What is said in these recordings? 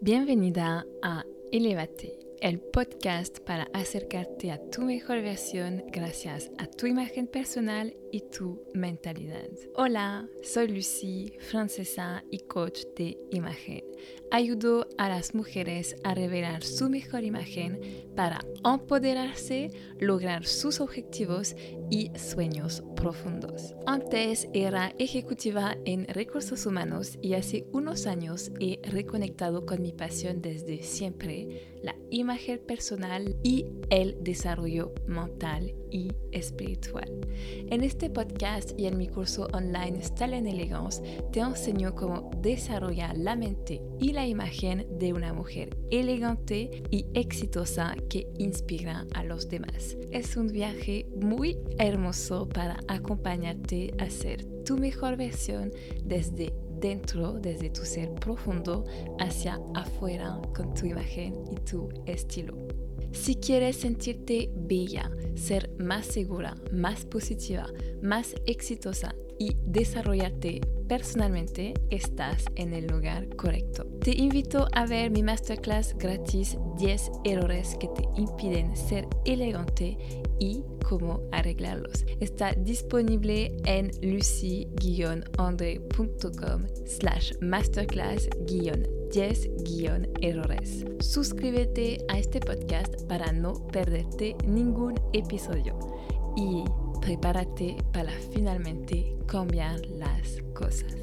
Bienvenida a Elevate, el podcast para acercarte a tu mejor versión gracias a tu imagen personal y tu mentalidad. Hola, soy Lucy, francesa y coach de imagen. Ayudo a las mujeres a revelar su mejor imagen para empoderarse, lograr sus objetivos y sueños profundos. Antes era ejecutiva en recursos humanos y hace unos años he reconectado con mi pasión desde siempre, la imagen personal y el desarrollo mental y espiritual. En este podcast y en mi curso online Style Elegance te enseño cómo desarrollar la mente y la imagen de una mujer elegante y exitosa que inspira a los demás. Es un viaje muy hermoso para acompañarte a ser tu mejor versión desde dentro, desde tu ser profundo, hacia afuera con tu imagen y tu estilo. Si quieres sentirte bella, ser más segura, más positiva, más exitosa y desarrollarte personalmente, estás en el lugar correcto. Te invito a ver mi masterclass gratis 10 errores que te impiden ser elegante y cómo arreglarlos. Está disponible en lucy-andre.com slash masterclass-10-errores. Suscríbete a este podcast para no perderte ningún episodio y prepárate para finalmente cambiar las cosas.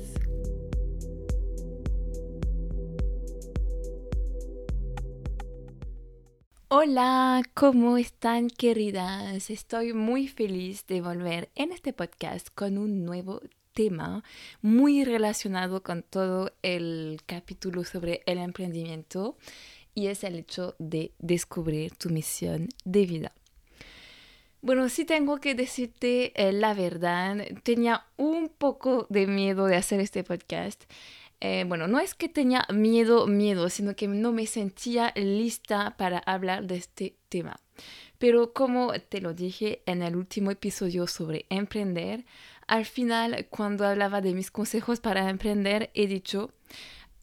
Hola, ¿cómo están queridas? Estoy muy feliz de volver en este podcast con un nuevo tema muy relacionado con todo el capítulo sobre el emprendimiento y es el hecho de descubrir tu misión de vida. Bueno, sí tengo que decirte eh, la verdad, tenía un poco de miedo de hacer este podcast. Eh, bueno, no es que tenía miedo, miedo, sino que no me sentía lista para hablar de este tema. Pero como te lo dije en el último episodio sobre emprender, al final cuando hablaba de mis consejos para emprender, he dicho,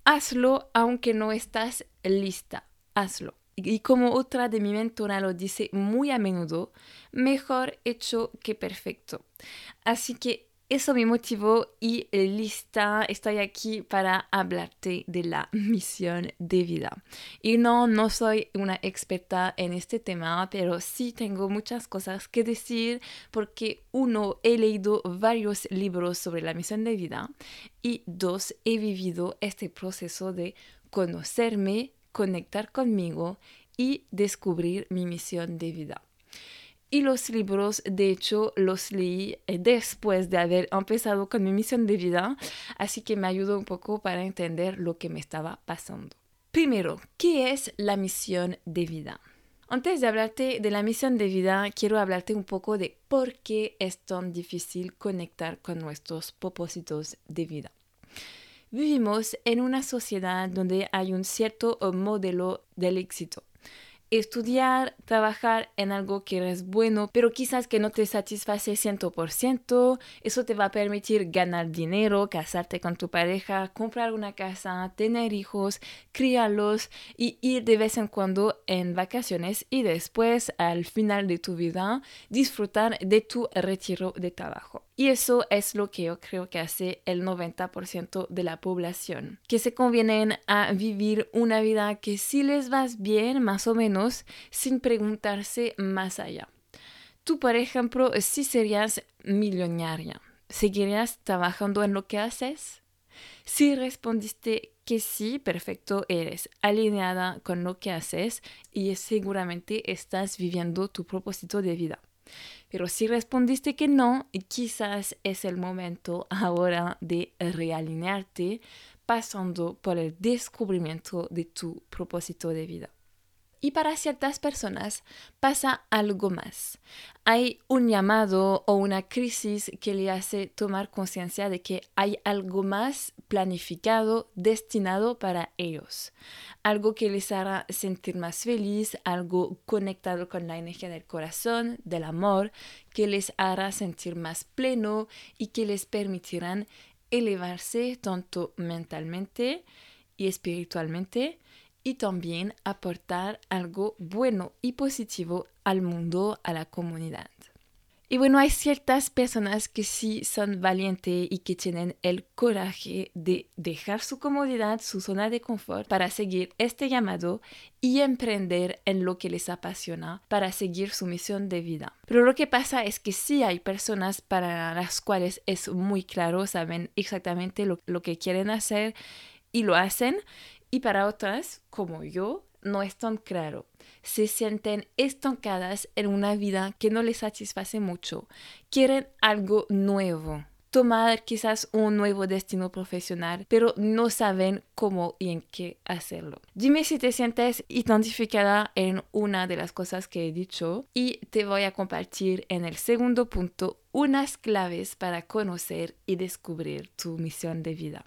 hazlo aunque no estás lista, hazlo. Y como otra de mi mentora lo dice muy a menudo, mejor hecho que perfecto. Así que eso me motivó y lista, estoy aquí para hablarte de la misión de vida. Y no, no soy una experta en este tema, pero sí tengo muchas cosas que decir porque uno, he leído varios libros sobre la misión de vida y dos, he vivido este proceso de conocerme, conectar conmigo y descubrir mi misión de vida. Y los libros, de hecho, los leí eh, después de haber empezado con mi misión de vida, así que me ayudó un poco para entender lo que me estaba pasando. Primero, ¿qué es la misión de vida? Antes de hablarte de la misión de vida, quiero hablarte un poco de por qué es tan difícil conectar con nuestros propósitos de vida. Vivimos en una sociedad donde hay un cierto modelo del éxito estudiar, trabajar en algo que eres bueno, pero quizás que no te satisface 100%, eso te va a permitir ganar dinero, casarte con tu pareja, comprar una casa, tener hijos, criarlos y ir de vez en cuando en vacaciones y después, al final de tu vida, disfrutar de tu retiro de trabajo. Y eso es lo que yo creo que hace el 90% de la población, que se convienen a vivir una vida que si les vas bien, más o menos, sin preguntarse más allá. Tú, por ejemplo, si serías millonaria, ¿seguirías trabajando en lo que haces? Si respondiste que sí, perfecto, eres alineada con lo que haces y seguramente estás viviendo tu propósito de vida. Pero si respondiste que no, quizás es el momento ahora de realinearte pasando por el descubrimiento de tu propósito de vida. Y para ciertas personas pasa algo más. Hay un llamado o una crisis que le hace tomar conciencia de que hay algo más planificado, destinado para ellos. Algo que les hará sentir más feliz, algo conectado con la energía del corazón, del amor, que les hará sentir más pleno y que les permitirán elevarse tanto mentalmente y espiritualmente y también aportar algo bueno y positivo al mundo, a la comunidad. Y bueno, hay ciertas personas que sí son valientes y que tienen el coraje de dejar su comodidad, su zona de confort para seguir este llamado y emprender en lo que les apasiona para seguir su misión de vida. Pero lo que pasa es que sí hay personas para las cuales es muy claro, saben exactamente lo, lo que quieren hacer y lo hacen. Y para otras, como yo, no es tan claro. Se sienten estancadas en una vida que no les satisface mucho. Quieren algo nuevo. Tomar quizás un nuevo destino profesional, pero no saben cómo y en qué hacerlo. Dime si te sientes identificada en una de las cosas que he dicho y te voy a compartir en el segundo punto unas claves para conocer y descubrir tu misión de vida.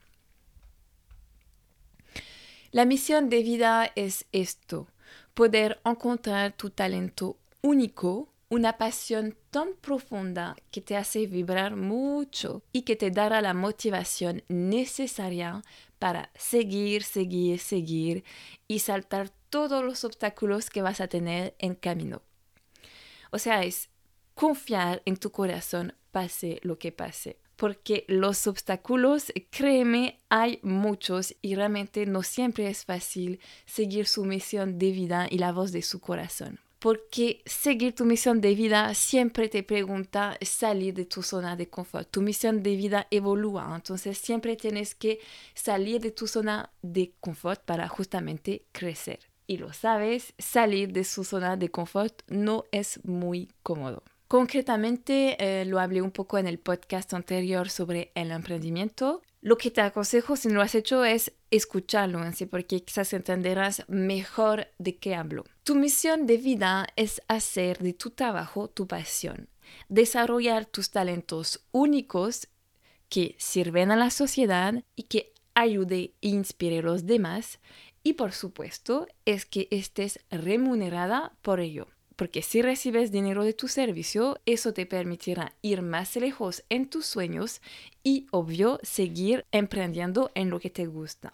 La misión de vida es esto, poder encontrar tu talento único, una pasión tan profunda que te hace vibrar mucho y que te dará la motivación necesaria para seguir, seguir, seguir y saltar todos los obstáculos que vas a tener en camino. O sea, es confiar en tu corazón pase lo que pase porque los obstáculos, créeme, hay muchos y realmente no siempre es fácil seguir su misión de vida y la voz de su corazón. Porque seguir tu misión de vida siempre te pregunta salir de tu zona de confort. Tu misión de vida evolúa, entonces siempre tienes que salir de tu zona de confort para justamente crecer. Y lo sabes, salir de su zona de confort no es muy cómodo. Concretamente, eh, lo hablé un poco en el podcast anterior sobre el emprendimiento. Lo que te aconsejo si no lo has hecho es escucharlo, ¿sí? porque quizás entenderás mejor de qué hablo. Tu misión de vida es hacer de tu trabajo tu pasión, desarrollar tus talentos únicos que sirven a la sociedad y que ayude e inspire a los demás y por supuesto es que estés remunerada por ello porque si recibes dinero de tu servicio, eso te permitirá ir más lejos en tus sueños y, obvio, seguir emprendiendo en lo que te gusta.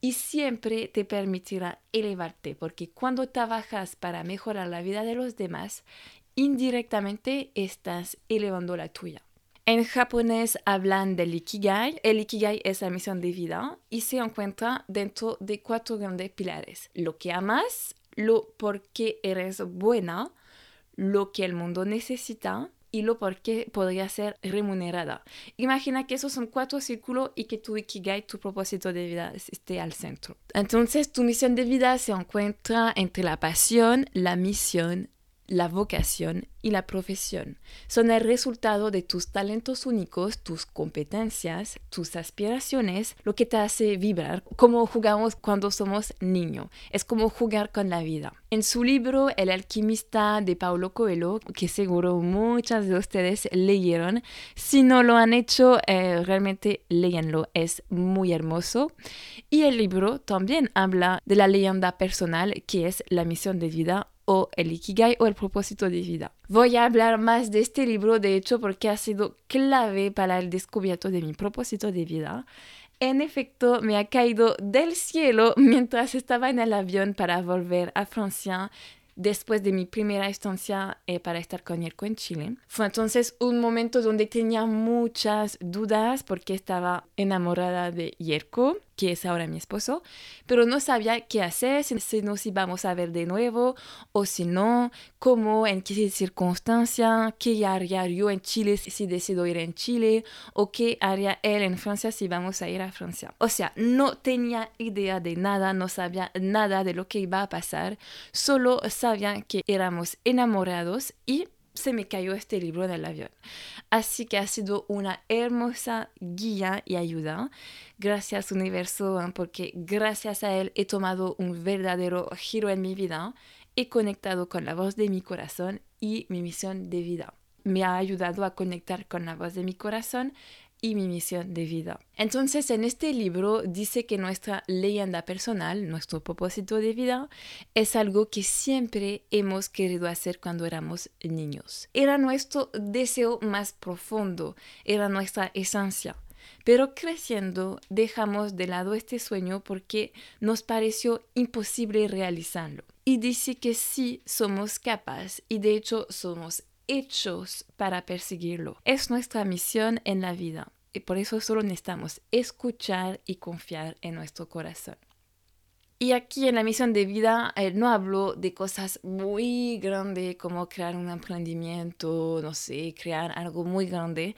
Y siempre te permitirá elevarte, porque cuando trabajas para mejorar la vida de los demás, indirectamente estás elevando la tuya. En japonés hablan del ikigai. El ikigai es la misión de vida y se encuentra dentro de cuatro grandes pilares. Lo que amas, lo por qué eres buena, lo que el mundo necesita y lo por qué podría ser remunerada. Imagina que esos son cuatro círculos y que tu ikigai, tu propósito de vida, esté al centro. Entonces, tu misión de vida se encuentra entre la pasión, la misión, la vocación y la profesión. Son el resultado de tus talentos únicos, tus competencias, tus aspiraciones, lo que te hace vibrar, como jugamos cuando somos niños. Es como jugar con la vida. En su libro El alquimista de Paulo Coelho, que seguro muchas de ustedes leyeron, si no lo han hecho, eh, realmente léanlo, es muy hermoso. Y el libro también habla de la leyenda personal que es la misión de vida o el Ikigai o el propósito de vida. Voy a hablar más de este libro, de hecho, porque ha sido clave para el descubierto de mi propósito de vida. En efecto, me ha caído del cielo mientras estaba en el avión para volver a Francia después de mi primera estancia eh, para estar con Yerko en Chile. Fue entonces un momento donde tenía muchas dudas porque estaba enamorada de Yerko que es ahora mi esposo, pero no sabía qué hacer, si, nos íbamos a ver de nuevo o si no, cómo, en qué circunstancia, qué haría yo en Chile si decido ir en Chile o qué haría él en Francia si vamos a ir a Francia. O sea, no tenía idea de nada, no sabía nada de lo que iba a pasar, solo sabía que éramos enamorados y se me cayó este libro en el avión. Así que ha sido una hermosa guía y ayuda. Gracias universo, ¿eh? porque gracias a él he tomado un verdadero giro en mi vida, he conectado con la voz de mi corazón y mi misión de vida. Me ha ayudado a conectar con la voz de mi corazón y mi misión de vida. Entonces, en este libro dice que nuestra leyenda personal, nuestro propósito de vida, es algo que siempre hemos querido hacer cuando éramos niños. Era nuestro deseo más profundo, era nuestra esencia. Pero creciendo dejamos de lado este sueño porque nos pareció imposible realizarlo. Y dice que sí somos capaces y de hecho somos hechos para perseguirlo. Es nuestra misión en la vida y por eso solo necesitamos escuchar y confiar en nuestro corazón. Y aquí en la misión de vida eh, no hablo de cosas muy grandes como crear un emprendimiento, no sé, crear algo muy grande.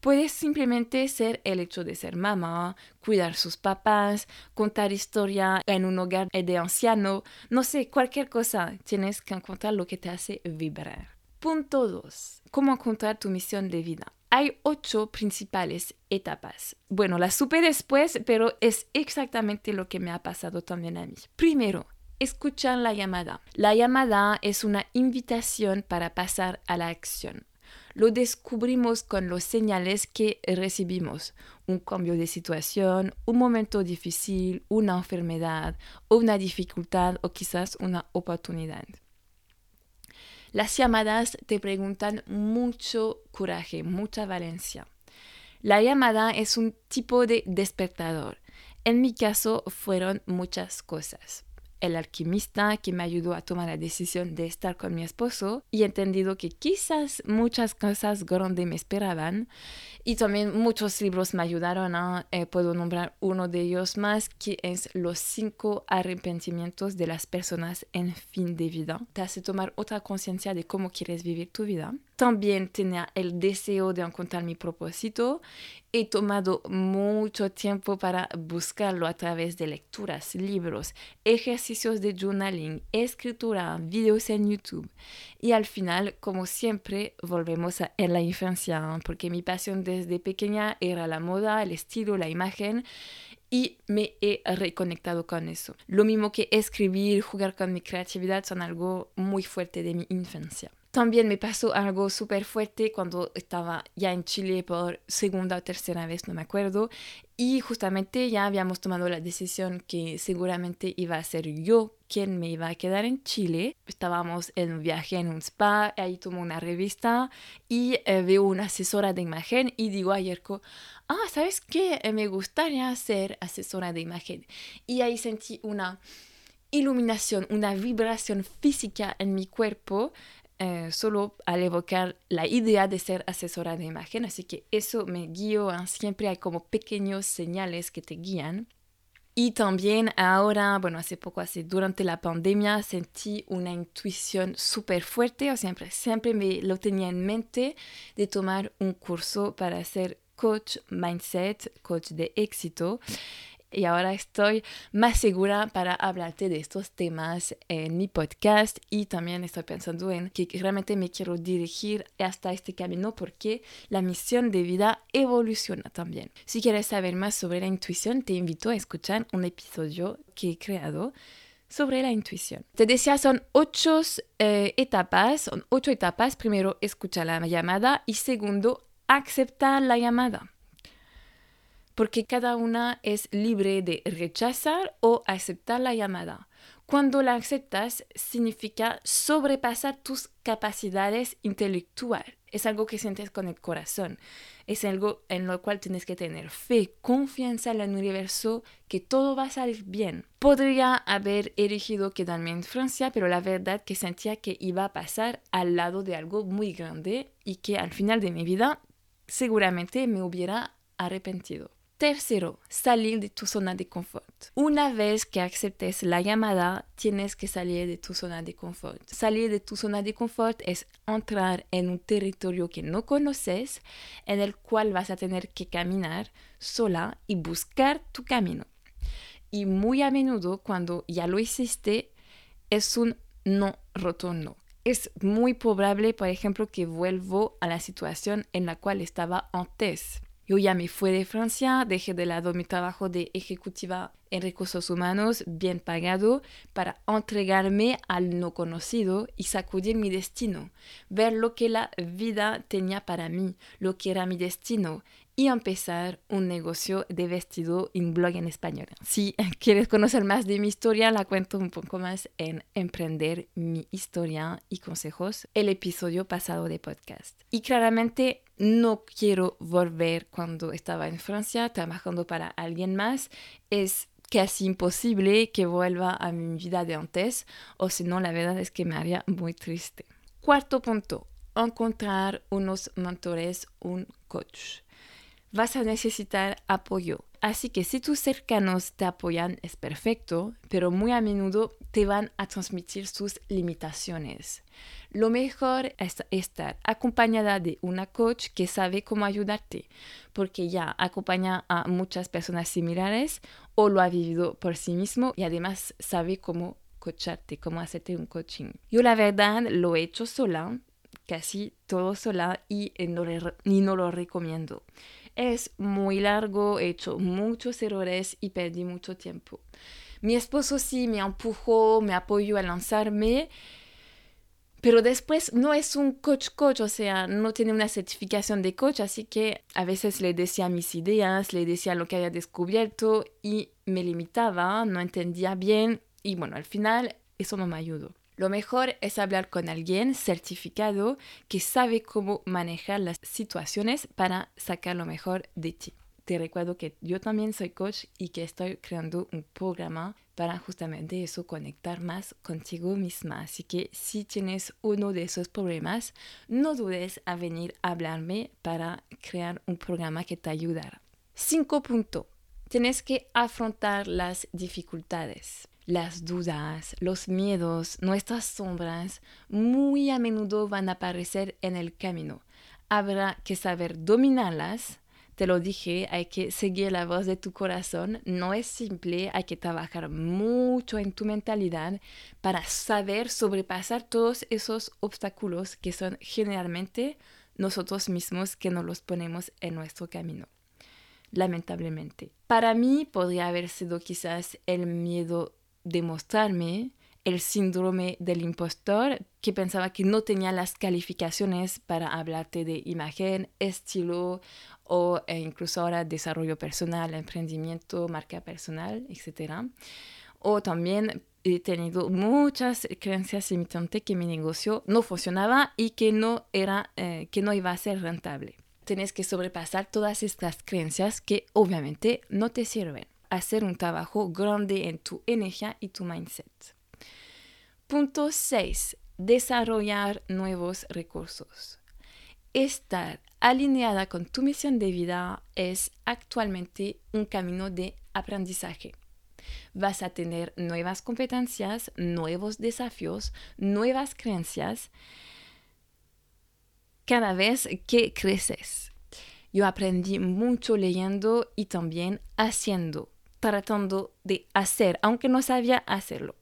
Puede simplemente ser el hecho de ser mamá, cuidar sus papás, contar historia en un hogar de anciano, no sé, cualquier cosa. Tienes que encontrar lo que te hace vibrar. Punto 2. ¿Cómo encontrar tu misión de vida? Hay ocho principales etapas. Bueno, las supe después, pero es exactamente lo que me ha pasado también a mí. Primero, escuchar la llamada. La llamada es una invitación para pasar a la acción. Lo descubrimos con los señales que recibimos. Un cambio de situación, un momento difícil, una enfermedad, una dificultad o quizás una oportunidad. Las llamadas te preguntan mucho coraje, mucha valencia. La llamada es un tipo de despertador. En mi caso fueron muchas cosas el alquimista que me ayudó a tomar la decisión de estar con mi esposo y entendido que quizás muchas cosas grandes me esperaban y también muchos libros me ayudaron a, eh, puedo nombrar uno de ellos más que es Los cinco arrepentimientos de las personas en fin de vida. Te hace tomar otra conciencia de cómo quieres vivir tu vida. También tenía el deseo de encontrar mi propósito He tomado mucho tiempo para buscarlo a través de lecturas, libros, ejercicios de journaling, escritura, videos en YouTube. Y al final, como siempre, volvemos a en la infancia, porque mi pasión desde pequeña era la moda, el estilo, la imagen y me he reconectado con eso. Lo mismo que escribir, jugar con mi creatividad son algo muy fuerte de mi infancia. También me pasó algo súper fuerte cuando estaba ya en Chile por segunda o tercera vez, no me acuerdo. Y justamente ya habíamos tomado la decisión que seguramente iba a ser yo quien me iba a quedar en Chile. Estábamos en un viaje en un spa, ahí tomo una revista y eh, veo una asesora de imagen y digo a Yerko, ah, ¿sabes qué? Eh, me gustaría ser asesora de imagen. Y ahí sentí una iluminación, una vibración física en mi cuerpo eh, solo al evocar la idea de ser asesora de imagen, así que eso me guió, siempre hay como pequeños señales que te guían. Y también ahora, bueno, hace poco, así durante la pandemia, sentí una intuición súper fuerte, o siempre, siempre me lo tenía en mente de tomar un curso para ser coach mindset, coach de éxito y ahora estoy más segura para hablarte de estos temas en mi podcast y también estoy pensando en que realmente me quiero dirigir hasta este camino porque la misión de vida evoluciona también. Si quieres saber más sobre la intuición, te invito a escuchar un episodio que he creado sobre la intuición. Te decía, son ocho eh, etapas, son ocho etapas. Primero, escucha la llamada y segundo, aceptar la llamada porque cada una es libre de rechazar o aceptar la llamada. Cuando la aceptas, significa sobrepasar tus capacidades intelectuales. Es algo que sientes con el corazón. Es algo en lo cual tienes que tener fe, confianza en el universo, que todo va a salir bien. Podría haber elegido quedarme en Francia, pero la verdad que sentía que iba a pasar al lado de algo muy grande y que al final de mi vida seguramente me hubiera arrepentido. Tercero, salir de tu zona de confort. Una vez que aceptes la llamada, tienes que salir de tu zona de confort. Salir de tu zona de confort es entrar en un territorio que no conoces, en el cual vas a tener que caminar sola y buscar tu camino. Y muy a menudo, cuando ya lo hiciste, es un no rotundo. Es muy probable, por ejemplo, que vuelvo a la situación en la cual estaba antes yo ya me fui de Francia, dejé de lado mi trabajo de ejecutiva en recursos humanos bien pagado para entregarme al no conocido y sacudir mi destino, ver lo que la vida tenía para mí, lo que era mi destino, y empezar un negocio de vestido en blog en español. Si quieres conocer más de mi historia, la cuento un poco más en Emprender mi historia y consejos, el episodio pasado de podcast. Y claramente no quiero volver cuando estaba en Francia trabajando para alguien más. Es casi imposible que vuelva a mi vida de antes o si no, la verdad es que me haría muy triste. Cuarto punto, encontrar unos mentores, un coach vas a necesitar apoyo. Así que si tus cercanos te apoyan es perfecto, pero muy a menudo te van a transmitir sus limitaciones. Lo mejor es estar acompañada de una coach que sabe cómo ayudarte, porque ya acompaña a muchas personas similares o lo ha vivido por sí mismo y además sabe cómo coacharte, cómo hacerte un coaching. Yo la verdad lo he hecho sola, casi todo sola y no, y no lo recomiendo es muy largo, he hecho muchos errores y perdí mucho tiempo. Mi esposo sí me empujó, me apoyó a lanzarme, pero después no es un coach coach, o sea, no tiene una certificación de coach, así que a veces le decía mis ideas, le decía lo que había descubierto y me limitaba, no entendía bien y bueno, al final eso no me ayudó. Lo mejor es hablar con alguien certificado que sabe cómo manejar las situaciones para sacar lo mejor de ti. Te recuerdo que yo también soy coach y que estoy creando un programa para justamente eso, conectar más contigo misma. Así que si tienes uno de esos problemas, no dudes a venir a hablarme para crear un programa que te ayudará. Cinco puntos. Tienes que afrontar las dificultades las dudas, los miedos, nuestras sombras, muy a menudo van a aparecer en el camino. Habrá que saber dominarlas. Te lo dije, hay que seguir la voz de tu corazón. No es simple, hay que trabajar mucho en tu mentalidad para saber sobrepasar todos esos obstáculos que son generalmente nosotros mismos que nos los ponemos en nuestro camino lamentablemente. Para mí podría haber sido quizás el miedo demostrarme el síndrome del impostor, que pensaba que no tenía las calificaciones para hablarte de imagen, estilo o e incluso ahora desarrollo personal, emprendimiento, marca personal, etc. O también he tenido muchas creencias limitantes que mi negocio no funcionaba y que no, era, eh, que no iba a ser rentable. Tienes que sobrepasar todas estas creencias que obviamente no te sirven hacer un trabajo grande en tu energía y tu mindset. Punto 6. Desarrollar nuevos recursos. Estar alineada con tu misión de vida es actualmente un camino de aprendizaje. Vas a tener nuevas competencias, nuevos desafíos, nuevas creencias cada vez que creces. Yo aprendí mucho leyendo y también haciendo tratando de hacer, aunque no sabía hacerlo.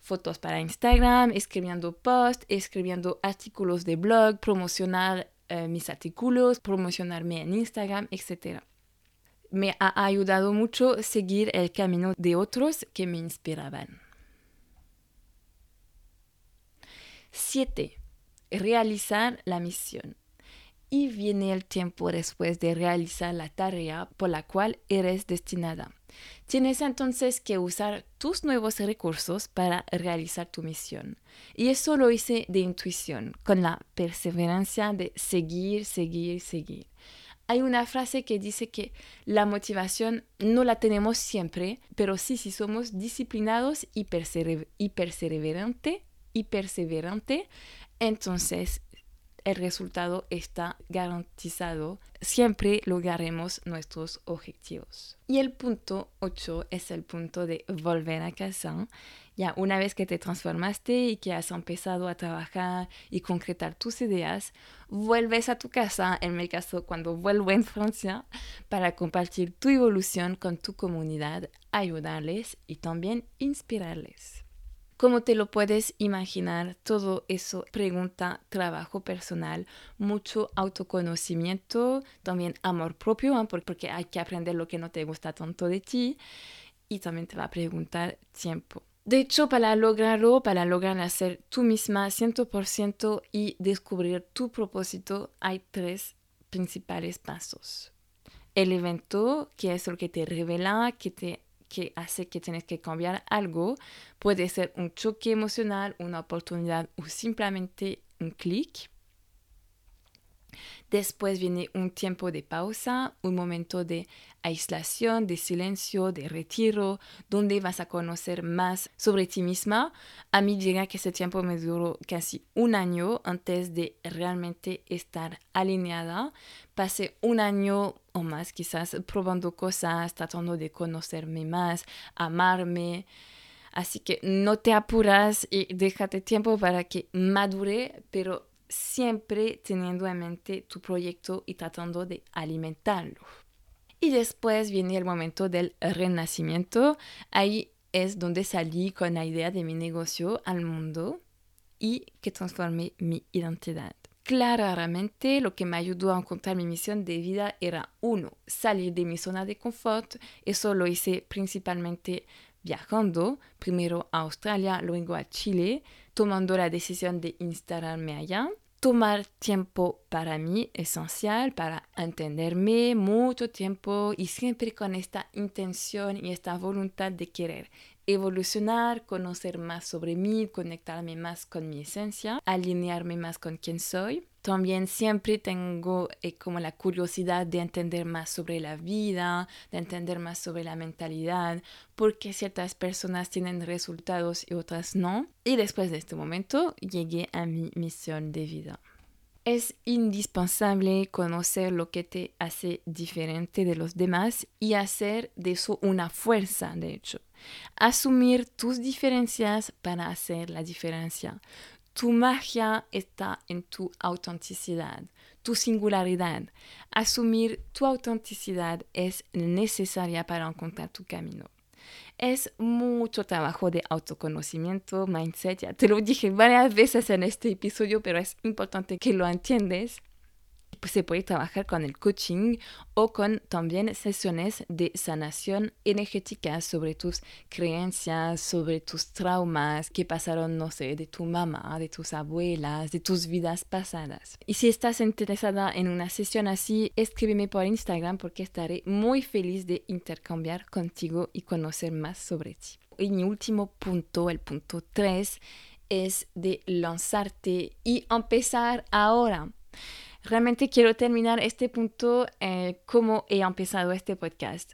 Fotos para Instagram, escribiendo posts, escribiendo artículos de blog, promocionar eh, mis artículos, promocionarme en Instagram, etc. Me ha ayudado mucho seguir el camino de otros que me inspiraban. 7. Realizar la misión y viene el tiempo después de realizar la tarea por la cual eres destinada. Tienes entonces que usar tus nuevos recursos para realizar tu misión. Y eso lo hice de intuición, con la perseverancia de seguir, seguir, seguir. Hay una frase que dice que la motivación no la tenemos siempre, pero sí si somos disciplinados y, y perseverante, y perseverante, entonces el resultado está garantizado. Siempre lograremos nuestros objetivos. Y el punto 8 es el punto de volver a casa. Ya una vez que te transformaste y que has empezado a trabajar y concretar tus ideas, vuelves a tu casa, en mi caso cuando vuelvo en Francia, para compartir tu evolución con tu comunidad, ayudarles y también inspirarles. Como te lo puedes imaginar, todo eso pregunta trabajo personal, mucho autoconocimiento, también amor propio, porque hay que aprender lo que no te gusta tanto de ti y también te va a preguntar tiempo. De hecho, para lograrlo, para lograr hacer tú misma 100% y descubrir tu propósito, hay tres principales pasos. el evento, que es lo que te revela, que te que hace que tienes que cambiar algo. Puede ser un choque emocional, una oportunidad o simplemente un clic. Después viene un tiempo de pausa, un momento de aislación, de silencio, de retiro, donde vas a conocer más sobre ti misma. A mí llega que ese tiempo me duró casi un año antes de realmente estar alineada. Pasé un año o más quizás probando cosas, tratando de conocerme más, amarme. Así que no te apuras y déjate tiempo para que madure, pero siempre teniendo en mente tu proyecto y tratando de alimentarlo. Y después viene el momento del renacimiento. Ahí es donde salí con la idea de mi negocio al mundo y que transformé mi identidad. Claramente lo que me ayudó a encontrar mi misión de vida era uno, salir de mi zona de confort. Eso lo hice principalmente viajando, primero a Australia, luego a Chile, tomando la decisión de instalarme allá. Tomar tiempo para mí esencial, para entenderme mucho tiempo y siempre con esta intención y esta voluntad de querer evolucionar, conocer más sobre mí, conectarme más con mi esencia, alinearme más con quien soy. También siempre tengo eh, como la curiosidad de entender más sobre la vida, de entender más sobre la mentalidad, porque ciertas personas tienen resultados y otras no. Y después de este momento llegué a mi misión de vida. Es indispensable conocer lo que te hace diferente de los demás y hacer de eso una fuerza, de hecho. Asumir tus diferencias para hacer la diferencia. Tu magia está en tu autenticidad, tu singularidad. Asumir tu autenticidad es necesaria para encontrar tu camino. Es mucho trabajo de autoconocimiento, mindset. Ya te lo dije varias veces en este episodio, pero es importante que lo entiendes. Pues, se puede trabajar con el coaching o con también sesiones de sanación energética sobre tus creencias, sobre tus traumas que pasaron, no sé, de tu mamá, de tus abuelas, de tus vidas pasadas. Y si estás interesada en una sesión así, escríbeme por Instagram porque estaré muy feliz de intercambiar contigo y conocer más sobre ti. Y mi último punto, el punto 3, es de lanzarte y empezar ahora. Realmente quiero terminar este punto eh, como he empezado este podcast.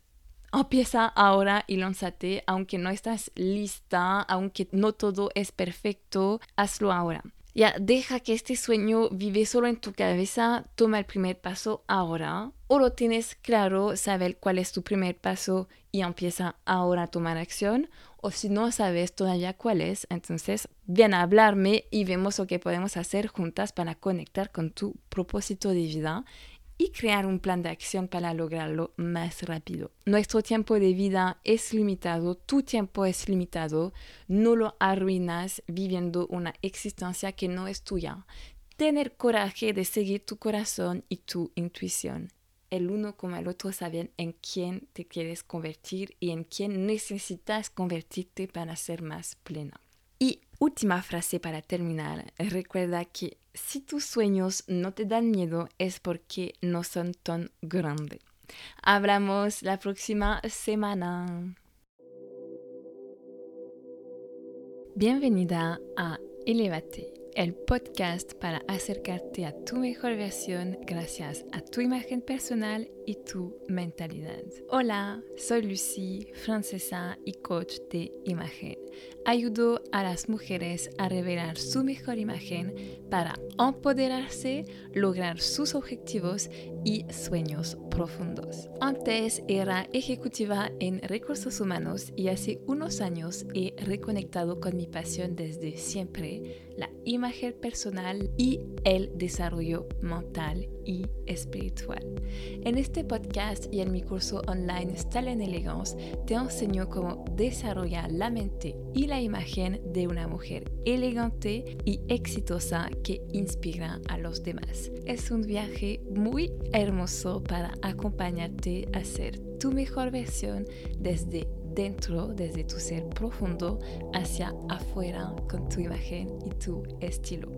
Empieza ahora y lánzate, aunque no estás lista, aunque no todo es perfecto, hazlo ahora. Ya, deja que este sueño vive solo en tu cabeza, toma el primer paso ahora. O lo tienes claro, saber cuál es tu primer paso y empieza ahora a tomar acción. O si no sabes todavía cuál es, entonces ven a hablarme y vemos lo que podemos hacer juntas para conectar con tu propósito de vida y crear un plan de acción para lograrlo más rápido. Nuestro tiempo de vida es limitado, tu tiempo es limitado, no lo arruinas viviendo una existencia que no es tuya. Tener coraje de seguir tu corazón y tu intuición. El uno como el otro saben en quién te quieres convertir y en quién necesitas convertirte para ser más plena. Y última frase para terminar, recuerda que si tus sueños no te dan miedo es porque no son tan grandes. Hablamos la próxima semana. Bienvenida a Elevate, el podcast para acercarte a tu mejor versión gracias a tu imagen personal y tu mentalidad. Hola, soy Lucy, francesa y coach de imagen. Ayudo a las mujeres a revelar su mejor imagen para empoderarse, lograr sus objetivos y sueños profundos. Antes era ejecutiva en recursos humanos y hace unos años he reconectado con mi pasión desde siempre, la imagen personal y el desarrollo mental y espiritual. En este podcast y en mi curso online Style en Elegance te enseño cómo desarrollar la mente y la imagen de una mujer elegante y exitosa que inspira a los demás. Es un viaje muy hermoso para acompañarte a ser tu mejor versión desde dentro, desde tu ser profundo, hacia afuera con tu imagen y tu estilo.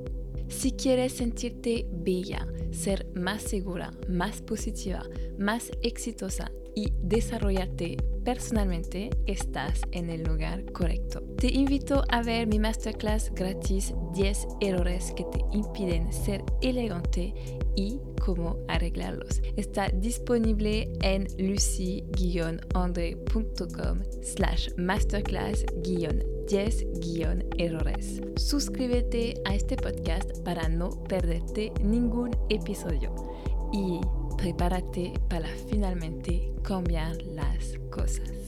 Si quieres sentirte bella, ser más segura, más positiva, más exitosa y desarrollarte personalmente, estás en el lugar correcto. Te invito a ver mi masterclass gratis 10 errores que te impiden ser elegante y cómo arreglarlos. Está disponible en lucy-andre.com slash masterclass-10-errores. Suscríbete a este podcast para no perderte ningún episodio y prepárate para finalmente cambiar las cosas.